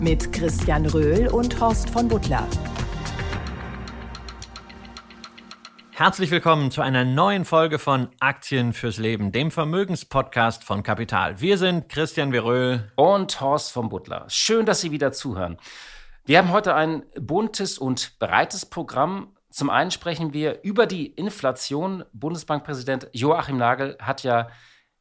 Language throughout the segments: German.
Mit Christian Röhl und Horst von Butler. Herzlich willkommen zu einer neuen Folge von Aktien fürs Leben, dem Vermögenspodcast von Kapital. Wir sind Christian Veröhl und Horst vom Butler. Schön, dass Sie wieder zuhören. Wir haben heute ein buntes und breites Programm. Zum einen sprechen wir über die Inflation. Bundesbankpräsident Joachim Nagel hat ja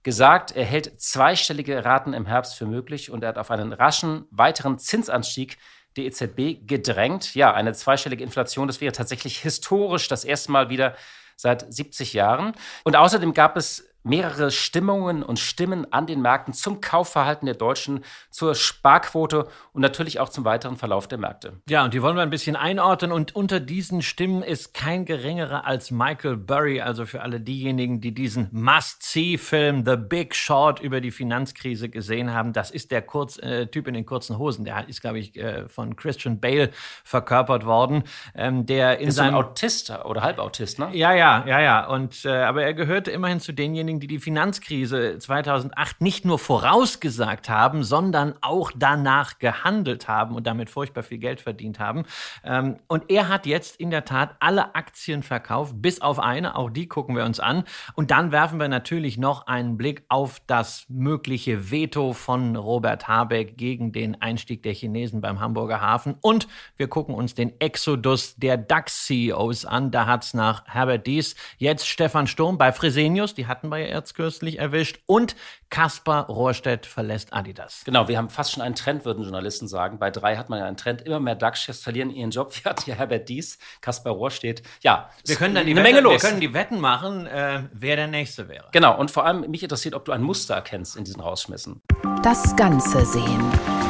gesagt, er hält zweistellige Raten im Herbst für möglich und er hat auf einen raschen weiteren Zinsanstieg der EZB gedrängt. Ja, eine zweistellige Inflation, das wäre tatsächlich historisch das erste Mal wieder seit 70 Jahren. Und außerdem gab es mehrere Stimmungen und Stimmen an den Märkten zum Kaufverhalten der Deutschen, zur Sparquote und natürlich auch zum weiteren Verlauf der Märkte. Ja, und die wollen wir ein bisschen einordnen. Und unter diesen Stimmen ist kein geringerer als Michael Burry, also für alle diejenigen, die diesen Must-See-Film The Big Short über die Finanzkrise gesehen haben. Das ist der Kurz, äh, Typ in den kurzen Hosen. Der ist, glaube ich, äh, von Christian Bale verkörpert worden. Ähm, der in ist seinem, ein Autist oder Halbautist, ne? Ja, ja, ja, ja. Und, äh, aber er gehörte immerhin zu denjenigen, diejenigen, die die Finanzkrise 2008 nicht nur vorausgesagt haben, sondern auch danach gehandelt haben und damit furchtbar viel Geld verdient haben. Ähm, und er hat jetzt in der Tat alle Aktien verkauft, bis auf eine, auch die gucken wir uns an. Und dann werfen wir natürlich noch einen Blick auf das mögliche Veto von Robert Habeck gegen den Einstieg der Chinesen beim Hamburger Hafen. Und wir gucken uns den Exodus der DAX-CEOs an. Da hat es nach Herbert Dies jetzt Stefan Sturm bei Fresenius, die hatten wir ja erzkürzlich erwischt. Und Kaspar Rohrstedt verlässt Adidas. Genau, wir haben fast schon einen Trend, würden Journalisten sagen. Bei drei hat man ja einen Trend. Immer mehr DAX-Chefs verlieren ihren Job. Wir hatten ja Herbert Dies, Kaspar Rohrstedt. Ja, wir können dann die eine Wette, Menge los. Wir können die Wetten machen, äh, wer der Nächste wäre. Genau, und vor allem mich interessiert, ob du ein Muster erkennst in diesen Rausschmissen. Das Ganze sehen.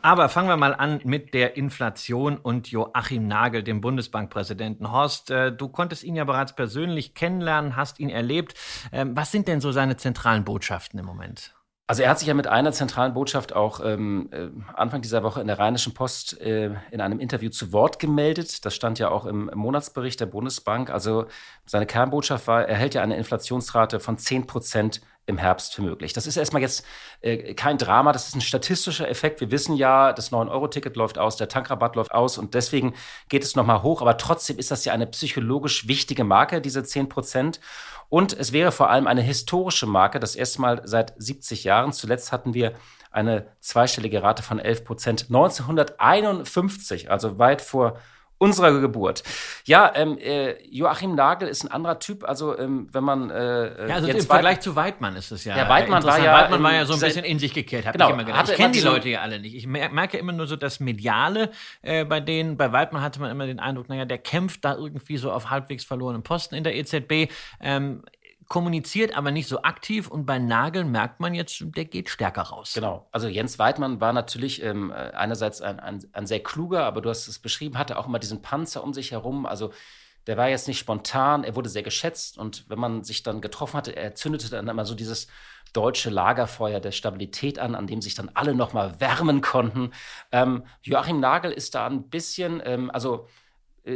Aber fangen wir mal an mit der Inflation und Joachim Nagel, dem Bundesbankpräsidenten. Horst, äh, du konntest ihn ja bereits persönlich kennenlernen, hast ihn erlebt. Ähm, was sind denn so seine zentralen Botschaften im Moment? Also er hat sich ja mit einer zentralen Botschaft auch ähm, äh, Anfang dieser Woche in der Rheinischen Post äh, in einem Interview zu Wort gemeldet. Das stand ja auch im, Monatsbericht der Bundesbank. Also seine Kernbotschaft war, er hält ja eine Inflationsrate von 10 Prozent im Herbst für möglich. Das ist erstmal jetzt äh, kein Drama, das ist ein statistischer Effekt. Wir wissen ja, das 9-Euro-Ticket läuft aus, der Tankrabatt läuft aus und deswegen geht es nochmal hoch. Aber trotzdem ist das ja eine psychologisch wichtige Marke, diese 10 Prozent. Und es wäre vor allem eine historische Marke, das erste Mal seit 70 Jahren. Zuletzt hatten wir eine zweistellige Rate von 11 Prozent 1951, also weit vor unserer Geburt. Ja, ähm, äh, Joachim Nagel ist ein anderer Typ. Also ähm, wenn man äh, ja, also im Vergleich zu Weidmann ist es ja. Ja, Weidmann war ja, Weidmann war ja so ein bisschen in sich gekehrt. Hab genau, ich immer gedacht. Ich kenne die Leute ja alle nicht. Ich merke immer nur so das Mediale äh, bei denen. Bei Weidmann hatte man immer den Eindruck, naja, der kämpft da irgendwie so auf halbwegs verlorenen Posten in der EZB. Ähm, kommuniziert aber nicht so aktiv und bei Nagel merkt man jetzt, der geht stärker raus. Genau. Also Jens Weidmann war natürlich ähm, einerseits ein, ein, ein, sehr kluger, aber du hast es beschrieben, hatte auch immer diesen Panzer um sich herum. Also der war jetzt nicht spontan, er wurde sehr geschätzt und wenn man sich dann getroffen hatte, er zündete dann immer so dieses deutsche Lagerfeuer der Stabilität an, an dem sich dann alle nochmal wärmen konnten. Ähm, Joachim Nagel ist da ein bisschen, ähm, also äh,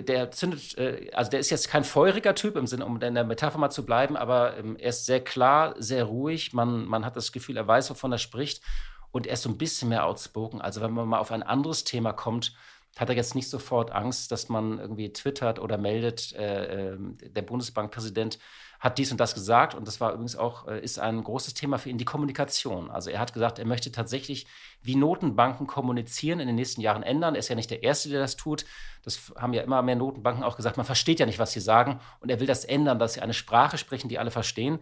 der zündet, äh, also der ist jetzt kein feuriger Typ im Sinne, um in der Metapher mal zu bleiben, aber ähm, er ist sehr klar, sehr ruhig. Man, man hat das Gefühl, er weiß, wovon er spricht. Und er ist so ein bisschen mehr outspoken. Also wenn man mal auf ein anderes Thema kommt, hat er jetzt nicht sofort Angst, dass man irgendwie twittert oder meldet, äh, äh, der Bundesbankpräsident hat dies und das gesagt und das war übrigens auch, äh, ist ein großes Thema für ihn, die Kommunikation. Also er hat gesagt, er möchte tatsächlich, wie Notenbanken kommunizieren, in den nächsten Jahren ändern. Er ist ja nicht der Erste, der das tut. Das haben ja immer mehr Notenbanken auch gesagt. Man versteht ja nicht, was sie sagen und er will das ändern, dass sie eine Sprache sprechen, die alle verstehen.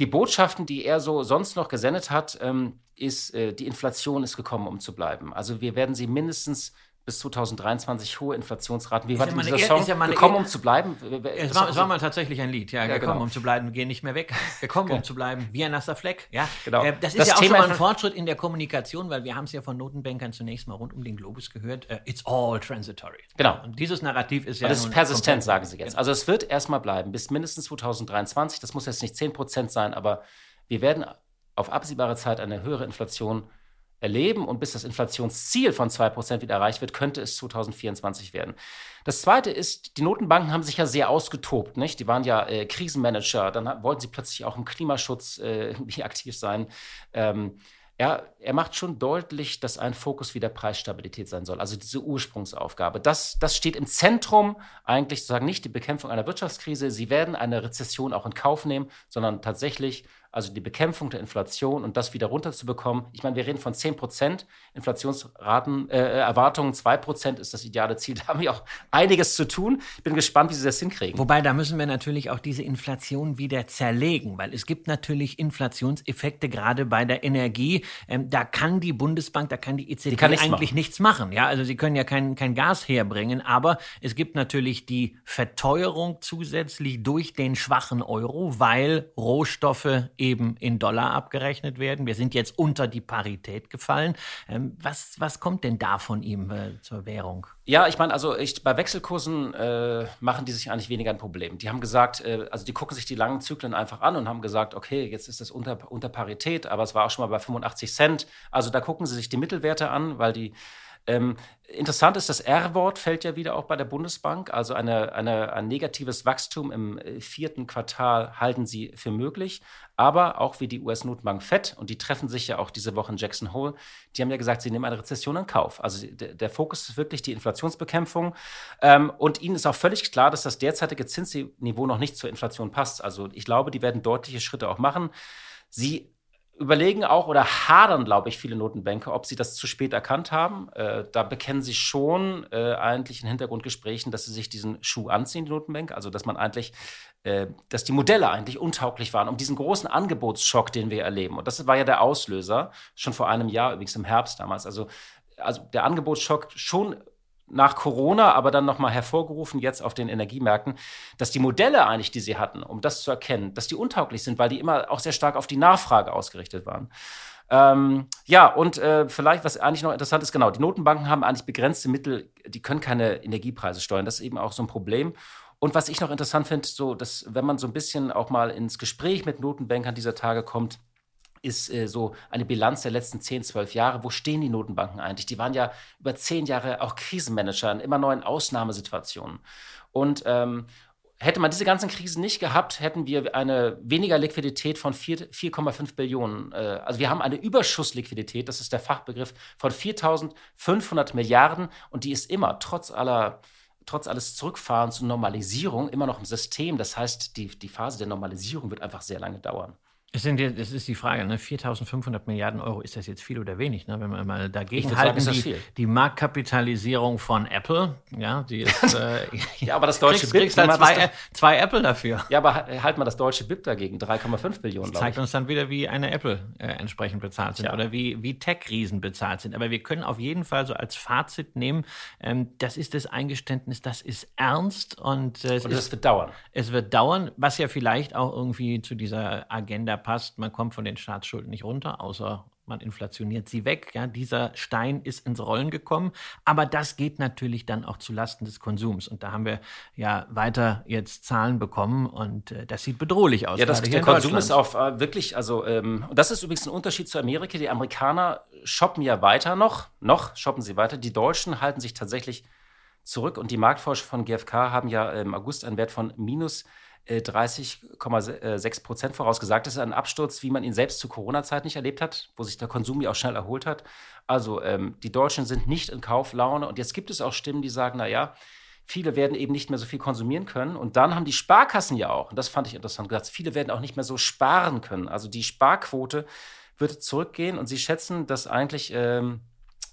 Die Botschaften, die er so sonst noch gesendet hat, ähm, ist, äh, die Inflation ist gekommen, um zu bleiben. Also wir werden sie mindestens bis 2023 hohe Inflationsraten. Wie war denn dieser Song? Ja gekommen, um zu bleiben? Es war, es war, mal tatsächlich ein Lied, ja, ja gekommen, genau. um zu bleiben, gehen nicht mehr weg. Gekommen, um zu bleiben, wie ein nasser Fleck. Ja, genau. Äh, das ist das ja auch Thema schon mal ein Fortschritt in der Kommunikation, weil wir haben es ja von Notenbankern zunächst mal rund um den Globus gehört. Uh, it's all transitory. Genau. Und dieses Narrativ ist ja. Aber das ist persistent, sagen Sie jetzt. Genau. Also es wird erstmal bleiben bis mindestens 2023. Das muss jetzt nicht 10 Prozent sein, aber wir werden auf absehbare Zeit eine höhere Inflation erleben und bis das Inflationsziel von 2% wieder erreicht wird, könnte es 2024 werden. Das Zweite ist, die Notenbanken haben sich ja sehr ausgetobt. Nicht? Die waren ja äh, Krisenmanager, dann wollten sie plötzlich auch im Klimaschutz äh, aktiv sein. Ähm, er, er macht schon deutlich, dass ein Fokus wieder Preisstabilität sein soll, also diese Ursprungsaufgabe. Das, das steht im Zentrum eigentlich sozusagen nicht die Bekämpfung einer Wirtschaftskrise. Sie werden eine Rezession auch in Kauf nehmen, sondern tatsächlich also die Bekämpfung der Inflation und das wieder runterzubekommen. Ich meine, wir reden von 10 Prozent Inflationsraten, äh, Erwartungen 2 Prozent ist das ideale Ziel. Da haben wir auch einiges zu tun. Ich bin gespannt, wie sie das hinkriegen. Wobei, da müssen wir natürlich auch diese Inflation wieder zerlegen, weil es gibt natürlich Inflationseffekte gerade bei der Energie. Ähm, da kann die Bundesbank, da kann die EZB die kann nichts eigentlich machen. nichts machen. Ja, also sie können ja kein, kein Gas herbringen, aber es gibt natürlich die Verteuerung zusätzlich durch den schwachen Euro, weil Rohstoffe eben in Dollar abgerechnet werden. Wir sind jetzt unter die Parität gefallen. Ähm, was, was kommt denn da von ihm äh, zur Währung? Ja, ich meine, also ich, bei Wechselkursen äh, machen die sich eigentlich weniger ein Problem. Die haben gesagt, äh, also die gucken sich die langen Zyklen einfach an und haben gesagt, okay, jetzt ist das unter, unter Parität, aber es war auch schon mal bei 85 Cent. Also da gucken sie sich die Mittelwerte an, weil die ähm, interessant ist, das R-Wort fällt ja wieder auch bei der Bundesbank. Also eine, eine, ein negatives Wachstum im äh, vierten Quartal halten sie für möglich. Aber auch wie die US-Notenbank FED, und die treffen sich ja auch diese Woche in Jackson Hole, die haben ja gesagt, sie nehmen eine Rezession in Kauf. Also der, der Fokus ist wirklich die Inflationsbekämpfung. Ähm, und ihnen ist auch völlig klar, dass das derzeitige Zinsniveau noch nicht zur Inflation passt. Also ich glaube, die werden deutliche Schritte auch machen. Sie überlegen auch oder hadern, glaube ich, viele Notenbanker, ob sie das zu spät erkannt haben. Äh, da bekennen sie schon äh, eigentlich in Hintergrundgesprächen, dass sie sich diesen Schuh anziehen, die Notenbank. Also, dass man eigentlich, äh, dass die Modelle eigentlich untauglich waren, um diesen großen Angebotsschock, den wir erleben. Und das war ja der Auslöser, schon vor einem Jahr, übrigens im Herbst damals. Also, also der Angebotsschock schon nach Corona, aber dann nochmal hervorgerufen jetzt auf den Energiemärkten, dass die Modelle eigentlich, die sie hatten, um das zu erkennen, dass die untauglich sind, weil die immer auch sehr stark auf die Nachfrage ausgerichtet waren. Ähm, ja, und äh, vielleicht, was eigentlich noch interessant ist, genau, die Notenbanken haben eigentlich begrenzte Mittel, die können keine Energiepreise steuern. Das ist eben auch so ein Problem. Und was ich noch interessant finde, so, dass wenn man so ein bisschen auch mal ins Gespräch mit Notenbankern dieser Tage kommt, ist äh, so eine Bilanz der letzten 10, 12 Jahre. Wo stehen die Notenbanken eigentlich? Die waren ja über zehn Jahre auch Krisenmanager in immer neuen Ausnahmesituationen. Und ähm, hätte man diese ganzen Krisen nicht gehabt, hätten wir eine weniger Liquidität von 4,5 Billionen. Äh, also wir haben eine Überschussliquidität, das ist der Fachbegriff, von 4.500 Milliarden und die ist immer, trotz aller trotz alles Zurückfahrens und Normalisierung, immer noch im System. Das heißt, die, die Phase der Normalisierung wird einfach sehr lange dauern. Es, sind, es ist die Frage, ne? 4.500 Milliarden Euro, ist das jetzt viel oder wenig? Ne? Wenn man mal dagegen halten, sagen, die, die, Marktkapitalisierung von Apple, ja, die ist. Äh, ja, aber das deutsche kriegst, BIP. Kriegst halt zwei, zwei, Apple dafür. Ja, aber halt mal das deutsche BIP dagegen, 3,5 Billionen. Das zeigt uns dann wieder, wie eine Apple äh, entsprechend bezahlt sind ja. oder wie, wie Tech-Riesen bezahlt sind. Aber wir können auf jeden Fall so als Fazit nehmen, ähm, das ist das Eingeständnis, das ist ernst und, äh, es und es wird dauern. Es wird dauern, was ja vielleicht auch irgendwie zu dieser Agenda passt, man kommt von den Staatsschulden nicht runter, außer man inflationiert sie weg. Ja, dieser Stein ist ins Rollen gekommen, aber das geht natürlich dann auch zu Lasten des Konsums. Und da haben wir ja weiter jetzt Zahlen bekommen und äh, das sieht bedrohlich aus. Ja, das, der Konsum ist auf äh, wirklich, also ähm, das ist übrigens ein Unterschied zu Amerika. Die Amerikaner shoppen ja weiter noch, noch shoppen sie weiter. Die Deutschen halten sich tatsächlich zurück und die Marktforscher von GfK haben ja im August einen Wert von minus 30,6 Prozent vorausgesagt. Das ist ein Absturz, wie man ihn selbst zu Corona-Zeit nicht erlebt hat, wo sich der Konsum ja auch schnell erholt hat. Also ähm, die Deutschen sind nicht in Kauflaune. Und jetzt gibt es auch Stimmen, die sagen, naja, viele werden eben nicht mehr so viel konsumieren können. Und dann haben die Sparkassen ja auch, und das fand ich interessant, gesagt, viele werden auch nicht mehr so sparen können. Also die Sparquote wird zurückgehen und sie schätzen, dass eigentlich... Ähm,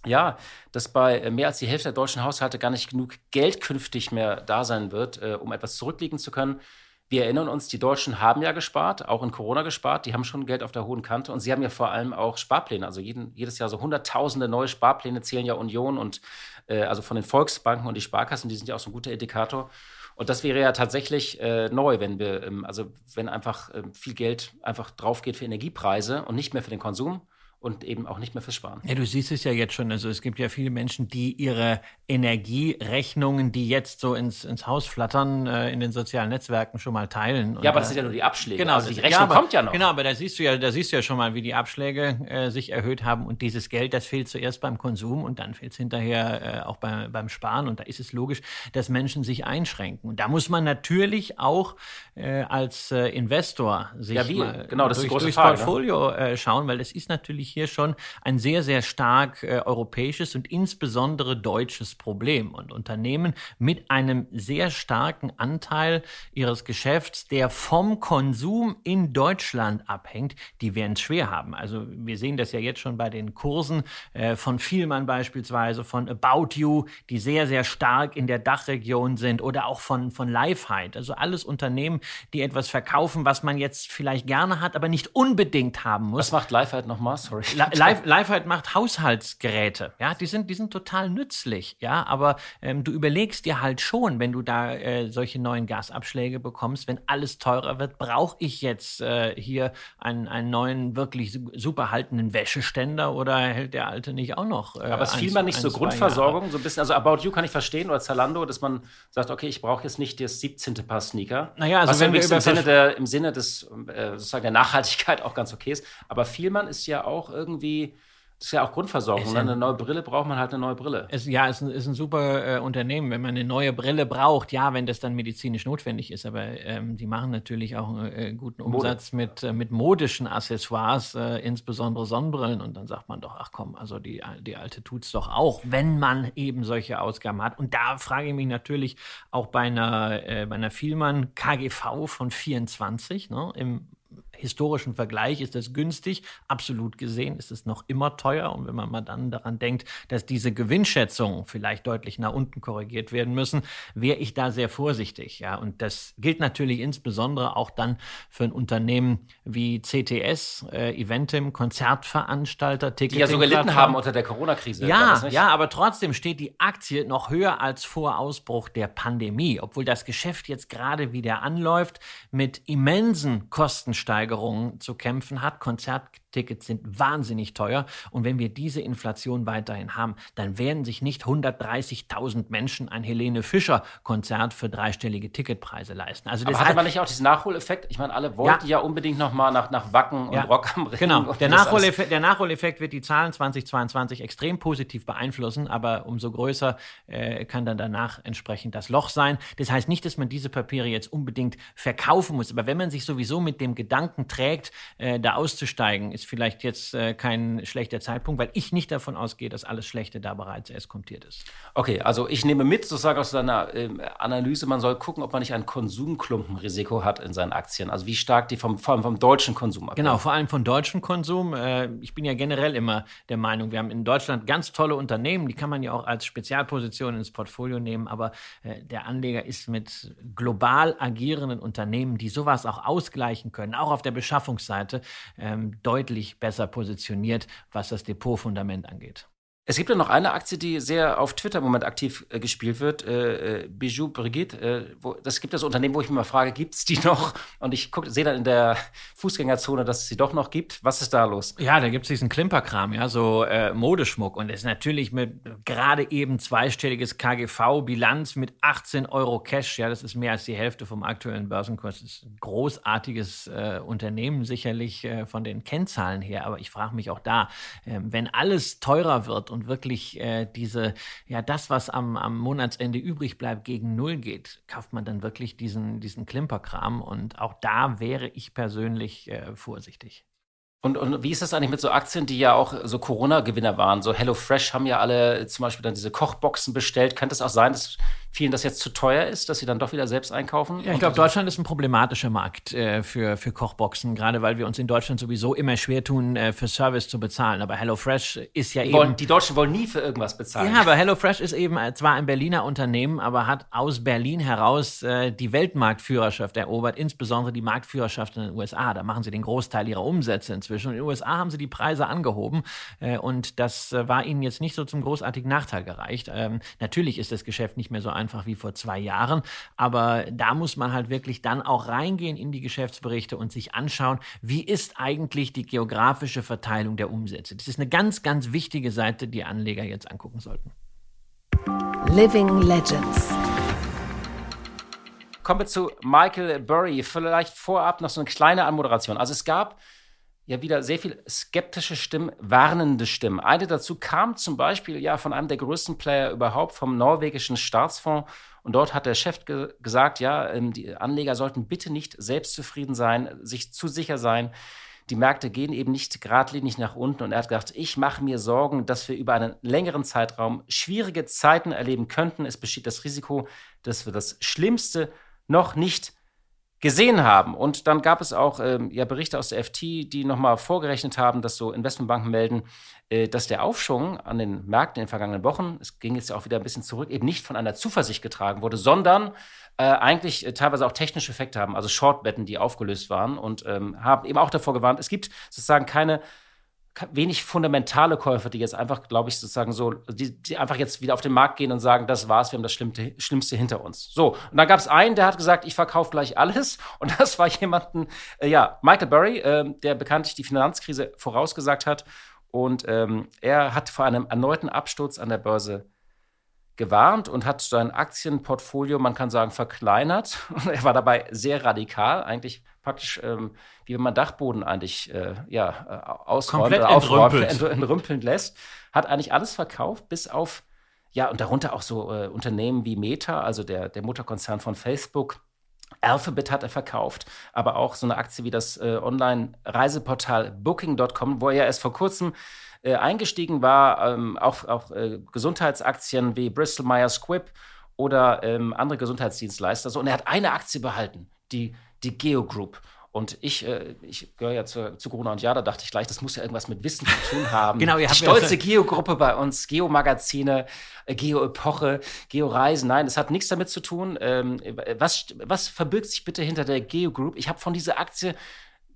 ja, dass bei mehr als die Hälfte der deutschen Haushalte gar nicht genug Geld künftig mehr da sein wird, äh, um etwas zurücklegen zu können. Wir erinnern uns, die Deutschen haben ja gespart, auch in Corona gespart. Die haben schon Geld auf der hohen Kante und sie haben ja vor allem auch Sparpläne. Also jeden, jedes Jahr so hunderttausende neue Sparpläne zählen ja Union und äh, also von den Volksbanken und die Sparkassen, die sind ja auch so ein guter Indikator. Und das wäre ja tatsächlich äh, neu, wenn wir, ähm, also wenn einfach äh, viel Geld einfach drauf geht für Energiepreise und nicht mehr für den Konsum und eben auch nicht mehr fürs Sparen. Ja, du siehst es ja jetzt schon. Also es gibt ja viele Menschen, die ihre Energierechnungen, die jetzt so ins, ins Haus flattern, äh, in den sozialen Netzwerken schon mal teilen. ja, aber das sind ja nur die Abschläge. Genau, also die Rechnung ja, aber, kommt ja noch. Genau, aber da siehst du ja, da siehst du ja schon mal, wie die Abschläge äh, sich erhöht haben und dieses Geld, das fehlt zuerst beim Konsum und dann fehlt es hinterher äh, auch bei, beim Sparen. Und da ist es logisch, dass Menschen sich einschränken. Und da muss man natürlich auch äh, als äh, Investor sich ja, wie? genau, das durch, ist durchs Frage, ne? Portfolio ne? schauen, weil es ist natürlich hier schon ein sehr, sehr stark äh, europäisches und insbesondere deutsches Problem. Und Unternehmen mit einem sehr starken Anteil ihres Geschäfts, der vom Konsum in Deutschland abhängt, die werden es schwer haben. Also wir sehen das ja jetzt schon bei den Kursen äh, von Vielmann beispielsweise, von About You, die sehr, sehr stark in der Dachregion sind oder auch von, von Lifehide. Also alles Unternehmen, die etwas verkaufen, was man jetzt vielleicht gerne hat, aber nicht unbedingt haben muss. Was macht Lifehide nochmal? Sorry. Live, Live macht Haushaltsgeräte. Ja, die sind, die sind total nützlich. Ja, aber ähm, du überlegst dir halt schon, wenn du da äh, solche neuen Gasabschläge bekommst, wenn alles teurer wird, brauche ich jetzt äh, hier einen, einen neuen, wirklich super haltenden Wäscheständer oder hält der alte nicht auch noch? Äh, aber es fiel man nicht so Grundversorgung, so ein bisschen, also About You kann ich verstehen oder Zalando, dass man sagt, okay, ich brauche jetzt nicht das 17. Paar Sneaker. Naja, also wenn wir im Sinne, der, im Sinne des äh, sozusagen der Nachhaltigkeit auch ganz okay ist. Aber Vielmann ist ja auch irgendwie das ist ja auch Grundversorgung. Ne? Eine neue Brille braucht man halt eine neue Brille. Es, ja, es ist ein, ist ein super äh, Unternehmen, wenn man eine neue Brille braucht. Ja, wenn das dann medizinisch notwendig ist. Aber ähm, die machen natürlich auch einen äh, guten Umsatz Mode. mit, äh, mit modischen Accessoires, äh, insbesondere Sonnenbrillen. Und dann sagt man doch, ach komm, also die, die alte tut es doch auch, wenn man eben solche Ausgaben hat. Und da frage ich mich natürlich auch bei einer, äh, bei einer Vielmann KGV von 24 ne, im historischen Vergleich ist das günstig. Absolut gesehen ist es noch immer teuer. Und wenn man mal dann daran denkt, dass diese Gewinnschätzungen vielleicht deutlich nach unten korrigiert werden müssen, wäre ich da sehr vorsichtig. Ja, und das gilt natürlich insbesondere auch dann für ein Unternehmen wie CTS, äh, Eventim, Konzertveranstalter, Ticketing. Die ja so gelitten haben unter der Corona-Krise. Ja, ja, aber trotzdem steht die Aktie noch höher als vor Ausbruch der Pandemie, obwohl das Geschäft jetzt gerade wieder anläuft mit immensen Kostensteigerungen Preissteigerungen zu kämpfen hat. Konzerttickets sind wahnsinnig teuer. Und wenn wir diese Inflation weiterhin haben, dann werden sich nicht 130.000 Menschen ein Helene Fischer Konzert für dreistellige Ticketpreise leisten. Also Aber hatte man nicht auch diesen Nachholeffekt? Ich meine, alle wollten ja, ja unbedingt noch mal nach, nach Wacken und ja. Rock am Ring. Genau. Der Nachholeffekt, der Nachholeffekt wird die Zahlen 2022 extrem positiv beeinflussen, aber umso größer äh, kann dann danach entsprechend das Loch sein. Das heißt nicht, dass man diese Papiere jetzt unbedingt verkaufen muss, aber wenn man sich sowieso mit dem Gedanken Gedanken trägt, äh, da auszusteigen, ist vielleicht jetzt äh, kein schlechter Zeitpunkt, weil ich nicht davon ausgehe, dass alles Schlechte da bereits eskontiert ist. Okay, also ich nehme mit, sozusagen aus deiner äh, Analyse, man soll gucken, ob man nicht ein Konsumklumpenrisiko hat in seinen Aktien. Also wie stark die vom, vor allem vom deutschen Konsum abhängen. Genau, vor allem vom deutschen Konsum. Äh, ich bin ja generell immer der Meinung, wir haben in Deutschland ganz tolle Unternehmen, die kann man ja auch als Spezialposition ins Portfolio nehmen, aber äh, der Anleger ist mit global agierenden Unternehmen, die sowas auch ausgleichen können, auch auf der Beschaffungsseite ähm, deutlich besser positioniert, was das Depotfundament angeht. Es gibt ja noch eine Aktie, die sehr auf Twitter im Moment aktiv äh, gespielt wird, äh, äh Bijou Brigitte. Äh, wo, das gibt das Unternehmen, wo ich mich mal frage, gibt es die noch? Und ich sehe dann in der Fußgängerzone, dass es sie doch noch gibt. Was ist da los? Ja, da gibt es diesen Klimperkram, ja, so äh, Modeschmuck. Und es ist natürlich mit gerade eben zweistelliges KGV-Bilanz mit 18 Euro Cash. Ja, das ist mehr als die Hälfte vom aktuellen Börsenkurs. Das ist ein großartiges äh, Unternehmen, sicherlich von den Kennzahlen her. Aber ich frage mich auch da, ähm, wenn alles teurer wird und wirklich äh, diese, ja, das, was am, am Monatsende übrig bleibt, gegen Null geht, kauft man dann wirklich diesen, diesen Klimperkram. Und auch da wäre ich persönlich äh, vorsichtig. Und, und wie ist das eigentlich mit so Aktien, die ja auch so Corona-Gewinner waren? So HelloFresh haben ja alle zum Beispiel dann diese Kochboxen bestellt. Könnte es auch sein, dass vielen das jetzt zu teuer ist, dass sie dann doch wieder selbst einkaufen? Ja, ich glaube, Deutschland ist ein problematischer Markt äh, für, für Kochboxen, gerade weil wir uns in Deutschland sowieso immer schwer tun, äh, für Service zu bezahlen. Aber HelloFresh ist ja die eben. Wollen, die Deutschen wollen nie für irgendwas bezahlen. Ja, aber HelloFresh ist eben äh, zwar ein Berliner Unternehmen, aber hat aus Berlin heraus äh, die Weltmarktführerschaft erobert, insbesondere die Marktführerschaft in den USA. Da machen sie den Großteil ihrer Umsätze inzwischen. Und in den USA haben sie die Preise angehoben äh, und das äh, war ihnen jetzt nicht so zum großartigen Nachteil gereicht. Ähm, natürlich ist das Geschäft nicht mehr so einfach wie vor zwei Jahren. Aber da muss man halt wirklich dann auch reingehen in die Geschäftsberichte und sich anschauen, wie ist eigentlich die geografische Verteilung der Umsätze. Das ist eine ganz, ganz wichtige Seite, die Anleger jetzt angucken sollten. Living Legends. Kommen wir zu Michael Burry. Vielleicht vorab noch so eine kleine Anmoderation. Also es gab ja wieder sehr viel skeptische Stimmen, warnende Stimmen. Eine dazu kam zum Beispiel ja von einem der größten Player überhaupt, vom norwegischen Staatsfonds. Und dort hat der Chef ge gesagt, ja, ähm, die Anleger sollten bitte nicht selbstzufrieden sein, sich zu sicher sein. Die Märkte gehen eben nicht geradlinig nach unten. Und er hat gesagt, ich mache mir Sorgen, dass wir über einen längeren Zeitraum schwierige Zeiten erleben könnten. Es besteht das Risiko, dass wir das Schlimmste noch nicht gesehen haben. Und dann gab es auch ähm, ja, Berichte aus der FT, die nochmal vorgerechnet haben, dass so Investmentbanken melden, äh, dass der Aufschwung an den Märkten in den vergangenen Wochen, es ging jetzt auch wieder ein bisschen zurück, eben nicht von einer Zuversicht getragen wurde, sondern äh, eigentlich äh, teilweise auch technische Effekte haben, also Shortwetten, die aufgelöst waren und ähm, haben eben auch davor gewarnt, es gibt sozusagen keine wenig fundamentale Käufer, die jetzt einfach, glaube ich, sozusagen so, die, die, einfach jetzt wieder auf den Markt gehen und sagen, das war's, wir haben das Schlimmste, Schlimmste hinter uns. So, und dann gab es einen, der hat gesagt, ich verkaufe gleich alles. Und das war jemanden, äh, ja, Michael Burry, äh, der bekanntlich die Finanzkrise vorausgesagt hat. Und ähm, er hat vor einem erneuten Absturz an der Börse gewarnt und hat sein Aktienportfolio, man kann sagen, verkleinert. er war dabei sehr radikal, eigentlich praktisch, ähm, wie wenn man Dachboden eigentlich äh, ja, äh, ausräumt Komplett oder aufräumt, entrümpelt. entrümpeln lässt. Hat eigentlich alles verkauft, bis auf, ja, und darunter auch so äh, Unternehmen wie Meta, also der, der Mutterkonzern von Facebook. Alphabet hat er verkauft, aber auch so eine Aktie wie das äh, Online-Reiseportal Booking.com, wo er ja erst vor kurzem äh, eingestiegen war, ähm, auch, auch äh, Gesundheitsaktien wie Bristol Myers Squibb oder ähm, andere Gesundheitsdienstleister. So, und er hat eine Aktie behalten, die, die Geo Group. Und ich, äh, ich gehöre ja zu, zu Corona und ja, da dachte ich gleich, das muss ja irgendwas mit Wissen zu tun haben. Genau, ihr die habt ja stolze so- Geo-Gruppe bei uns, Geo-Magazine, äh, Geo-Epoche, Geo-Reisen. Nein, das hat nichts damit zu tun. Ähm, was, was verbirgt sich bitte hinter der Geo-Group? Ich habe von dieser Aktie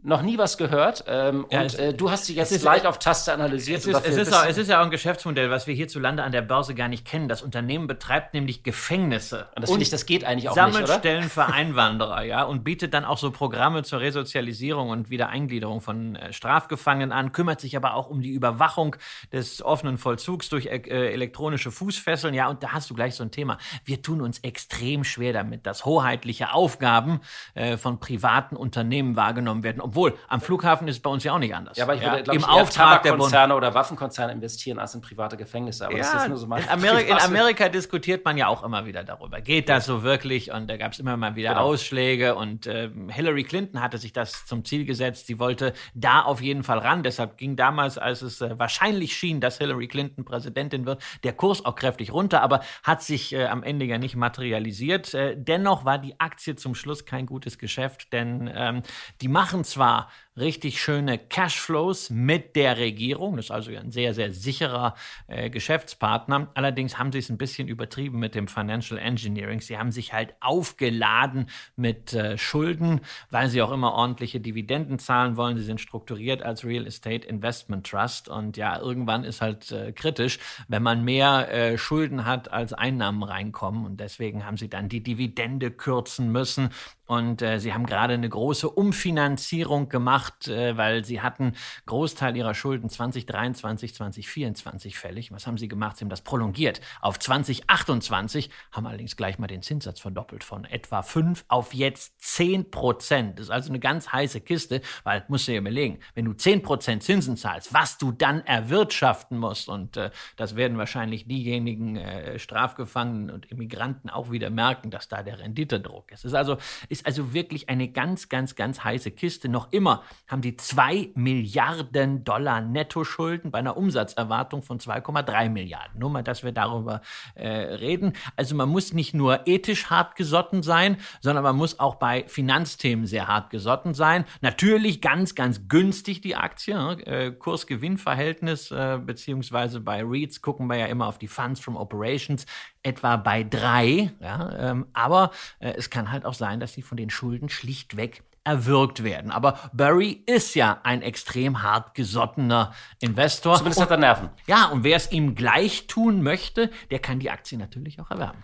noch nie was gehört. Ähm, Ja, und es- äh, du hast sie jetzt gleich auf Taste analysiert. Es und ist, es, ist auch, es ist ja auch ein Geschäftsmodell, was wir hierzulande an der Börse gar nicht kennen. Das Unternehmen betreibt nämlich Gefängnisse. und das finde ich, das geht eigentlich auch nicht, oder? Sammelstellen für Einwanderer, ja, und bietet dann auch so Programme zur Resozialisierung und Wiedereingliederung von äh, Strafgefangenen an, kümmert sich aber auch um die Überwachung des offenen Vollzugs durch äh, elektronische Fußfesseln, ja, und da hast du gleich so ein Thema. Wir tun uns extrem schwer damit, dass hoheitliche Aufgaben äh, von privaten Unternehmen wahrgenommen werden, obwohl am Flughafen ist es bei uns ja auch nicht anders. Ja, aber ich würde, glaube Im ich, eher Auftrag der Tabakkonzerne oder Waffenkonzerne investieren als in private Gefängnisse. Aber das ist nur so mein in, Ameri in Amerika diskutiert man ja auch immer wieder darüber. Geht das so wirklich? Und da gab es immer mal wieder Genau. Ausschläge. Und ähm, Hillary Clinton hatte sich das zum Ziel gesetzt. Sie wollte da auf jeden Fall ran. Deshalb ging damals, als es äh, wahrscheinlich schien, dass Hillary Clinton Präsidentin wird, der Kurs auch kräftig runter, aber hat sich äh, am Ende ja nicht materialisiert. Äh, dennoch war die Aktie zum Schluss kein gutes Geschäft, denn ähm, die machen zwar war richtig schöne Cashflows mit der Regierung. Das ist also ein sehr, sehr sicherer äh, Geschäftspartner. Allerdings haben sie es ein bisschen übertrieben mit dem Financial Engineering. Sie haben sich halt aufgeladen mit äh, Schulden, weil sie auch immer ordentliche Dividenden zahlen wollen. Sie sind strukturiert als Real Estate Investment Trust. Und ja, irgendwann ist halt äh, kritisch, wenn man mehr äh, Schulden hat, als Einnahmen reinkommen. Und deswegen haben sie dann die Dividende kürzen müssen. Und äh, sie haben gerade eine große Umfinanzierung gemacht, äh, weil sie hatten Großteil ihrer Schulden 2023, 2024 fällig. Was haben sie gemacht? Sie haben das prolongiert auf 2028, haben allerdings gleich mal den Zinssatz verdoppelt von etwa 5 auf jetzt 10 Prozent. Das ist also eine ganz heiße Kiste, weil, musst du dir überlegen, wenn du 10 Prozent Zinsen zahlst, was du dann erwirtschaften musst. Und äh, das werden wahrscheinlich diejenigen äh, Strafgefangenen und Immigranten auch wieder merken, dass da der Renditedruck ist. Es ist also, ist also wirklich eine ganz, ganz, ganz heiße Kiste. Noch immer haben die 2 Milliarden Dollar Nettoschulden bei einer Umsatzerwartung von 2,3 Milliarden. Nur mal, dass wir darüber äh, reden. Also man muss nicht nur ethisch hart gesotten sein, sondern man muss auch bei Finanzthemen sehr hart gesotten sein. Natürlich ganz, ganz günstig die Aktie. Äh, Kurs-Gewinn-Verhältnis, äh, beziehungsweise bei REITs gucken wir ja immer auf die Funds from Operations etwa bei drei. Ja, ähm, aber äh, es kann halt auch sein, dass sie von den Schulden schlichtweg erwürgt werden. Aber Burry ist ja ein extrem hart gesottener Investor. Zumindest hat er Nerven. Ja, und wer es ihm gleich tun möchte, der kann die Aktie natürlich auch erwerben.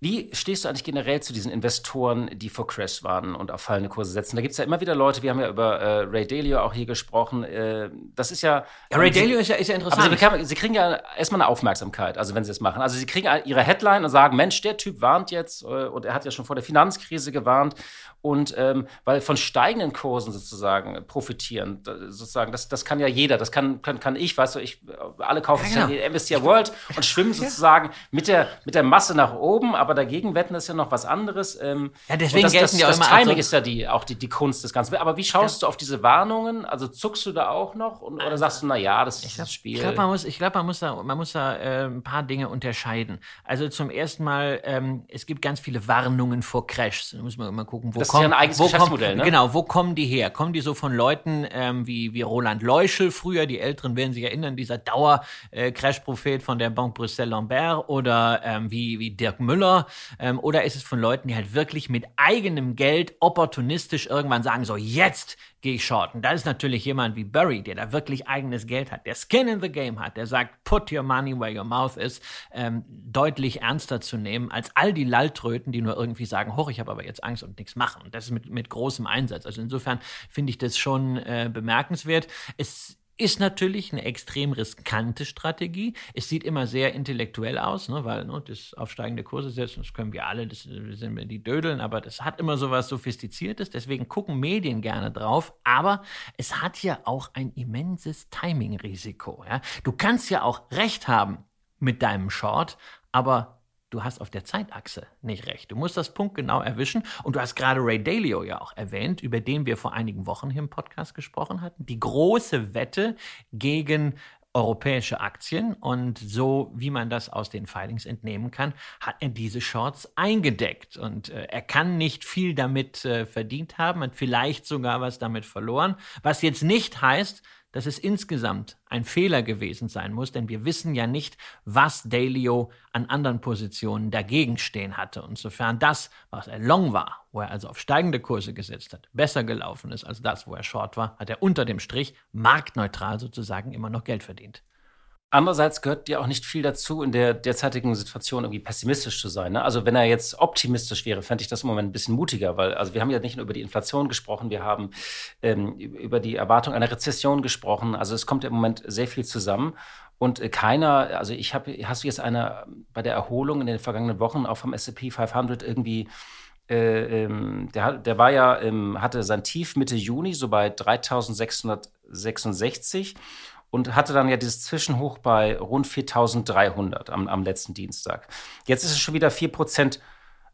Wie stehst du eigentlich generell zu diesen Investoren, die vor Crash waren und auf fallende Kurse setzen? Da gibt es ja immer wieder Leute, wir haben ja über äh, Ray Dalio auch hier gesprochen. Äh, das ist ja. ja Ray Dalio ist ja, ist ja interessant. Aber sie, bekämen, sie, kriegen ja erstmal eine Aufmerksamkeit, also wenn sie es machen. Also sie kriegen ihre Headline und sagen: Mensch, der Typ warnt jetzt, äh, und er hat ja schon vor der Finanzkrise gewarnt. Und ähm, weil von steigenden Kursen sozusagen profitieren, sozusagen, das, das kann ja jeder, das kann, kann, kann ich, weißt du, ich, alle kaufen ja, genau. die MSCI World und schwimmen sozusagen mit der, mit der Masse nach oben, aber dagegen wetten ist ja noch was anderes. Ähm, ja, deswegen das, gelten das, ja das, das Timing ist ja die, auch die, die Kunst des Ganzen. Aber wie schaust ja. du auf diese Warnungen? Also zuckst du da auch noch und, oder sagst du, na ja, das ist das Spiel? Ich glaube, man muss, ich glaub, man muss da, man muss da äh, ein paar Dinge unterscheiden. Also zum ersten Mal, ähm, es gibt ganz viele Warnungen vor Crashs. Da muss man immer gucken, wo das kommt, ist ja ein eigenes Geschäftsmodell, ne? Genau, wo kommen die her? Kommen die so von Leuten ähm, wie, wie Roland Leuschel früher, die Älteren werden sich erinnern, dieser Dauer-Crash-Prophet äh, von der Banque Bruxelles Lambert oder ähm, wie, wie Dirk Müller? Ähm, oder ist es von Leuten, die halt wirklich mit eigenem Geld opportunistisch irgendwann sagen, so jetzt gehe ich shorten. Da ist natürlich jemand wie Burry, der da wirklich eigenes Geld hat, der Skin in the Game hat, der sagt, put your money where your mouth is, ähm, deutlich ernster zu nehmen als all die Lalltröten, die nur irgendwie sagen, hoch, ich habe aber jetzt Angst und nichts machen. Und das ist mit, mit großem Einsatz. Also insofern finde ich das schon äh, bemerkenswert. Es ist natürlich eine extrem riskante Strategie. Es sieht immer sehr intellektuell aus, ne, weil ne, das aufsteigende Kurse setzen, das können wir alle, das sind wir die Dödeln, aber das hat immer so was Sophistiziertes. Deswegen gucken Medien gerne drauf. Aber es hat ja auch ein immenses Timing-Risiko. Ja? Du kannst ja auch recht haben mit deinem Short, aber du hast auf der Zeitachse nicht recht. Du musst das Punkt genau erwischen. Und du hast gerade Ray Dalio ja auch erwähnt, über den wir vor einigen Wochen hier im Podcast gesprochen hatten. Die große Wette gegen europäische Aktien und so wie man das aus den Filings entnehmen kann, hat er diese Shorts eingedeckt und äh, er kann nicht viel damit äh, verdient haben, hat vielleicht sogar was damit verloren, was jetzt nicht heißt, dass es insgesamt ein Fehler gewesen sein muss, denn wir wissen ja nicht, was Dalio an anderen Positionen dagegen stehen hatte. Und sofern das, was er long war, wo er also auf steigende Kurse gesetzt hat, besser gelaufen ist als das, wo er short war, hat er unter dem Strich marktneutral sozusagen immer noch Geld verdient. Andererseits gehört dir auch nicht viel dazu, in der derzeitigen Situation irgendwie pessimistisch zu sein. Ne? Also wenn er jetzt optimistisch wäre, fände ich das im Moment ein bisschen mutiger, weil also wir haben ja nicht nur über die Inflation gesprochen, wir haben ähm, über die Erwartung einer Rezession gesprochen. Also es kommt im Moment sehr viel zusammen. Und äh, keiner, also ich habe, hast du jetzt eine bei der Erholung in den vergangenen Wochen auch vom S&P 500 irgendwie äh, ähm, der, der war ja, ähm, hatte sein Tief Mitte Juni so bei 3666 und hatte dann ja dieses Zwischenhoch bei rund 4300 am, am letzten Dienstag. Jetzt ist es schon wieder 4 Prozent